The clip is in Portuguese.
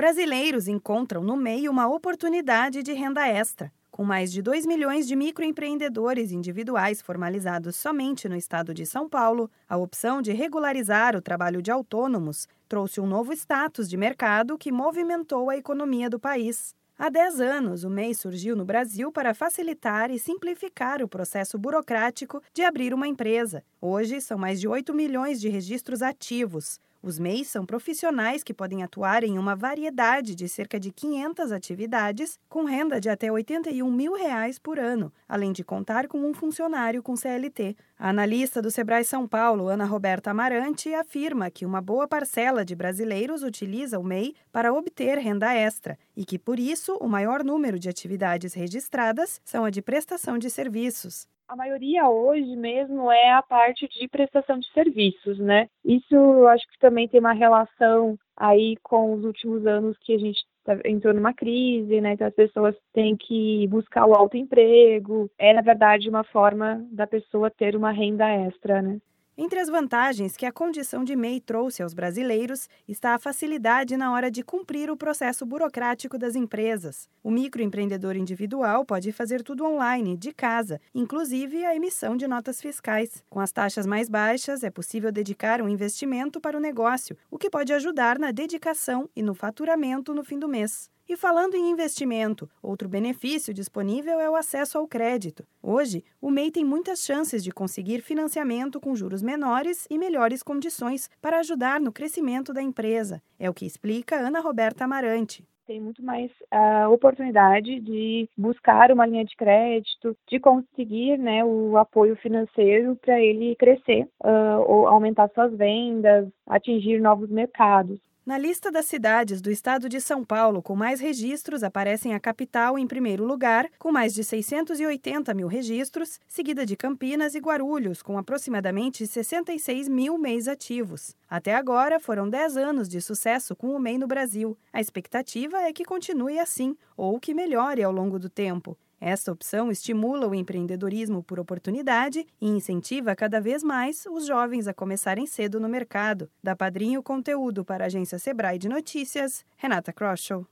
Brasileiros encontram no MEI uma oportunidade de renda extra. Com mais de 2 milhões de microempreendedores individuais formalizados somente no estado de São Paulo, a opção de regularizar o trabalho de autônomos trouxe um novo status de mercado que movimentou a economia do país. Há 10 anos, o MEI surgiu no Brasil para facilitar e simplificar o processo burocrático de abrir uma empresa. Hoje, são mais de 8 milhões de registros ativos. Os MEIs são profissionais que podem atuar em uma variedade de cerca de 500 atividades, com renda de até 81 mil reais por ano, além de contar com um funcionário com CLT. A analista do Sebrae São Paulo, Ana Roberta Amarante, afirma que uma boa parcela de brasileiros utiliza o MEI para obter renda extra e que, por isso, o maior número de atividades registradas são a de prestação de serviços a maioria hoje mesmo é a parte de prestação de serviços, né? Isso eu acho que também tem uma relação aí com os últimos anos que a gente tá, entrou numa crise, né? Então as pessoas têm que buscar o autoemprego. É, na verdade, uma forma da pessoa ter uma renda extra, né? Entre as vantagens que a condição de MEI trouxe aos brasileiros está a facilidade na hora de cumprir o processo burocrático das empresas. O microempreendedor individual pode fazer tudo online, de casa, inclusive a emissão de notas fiscais. Com as taxas mais baixas, é possível dedicar um investimento para o negócio, o que pode ajudar na dedicação e no faturamento no fim do mês. E falando em investimento, outro benefício disponível é o acesso ao crédito. Hoje, o MEI tem muitas chances de conseguir financiamento com juros menores e melhores condições para ajudar no crescimento da empresa. É o que explica Ana Roberta Amarante tem muito mais uh, oportunidade de buscar uma linha de crédito, de conseguir né, o apoio financeiro para ele crescer, uh, ou aumentar suas vendas, atingir novos mercados. Na lista das cidades do estado de São Paulo com mais registros aparecem a capital em primeiro lugar, com mais de 680 mil registros, seguida de Campinas e Guarulhos, com aproximadamente 66 mil MEIs ativos. Até agora, foram 10 anos de sucesso com o MEI no Brasil. A expectativa é que continue assim, ou que melhore ao longo do tempo. Esta opção estimula o empreendedorismo por oportunidade e incentiva cada vez mais os jovens a começarem cedo no mercado. Da Padrinho Conteúdo para a agência Sebrae de Notícias, Renata Kroschel.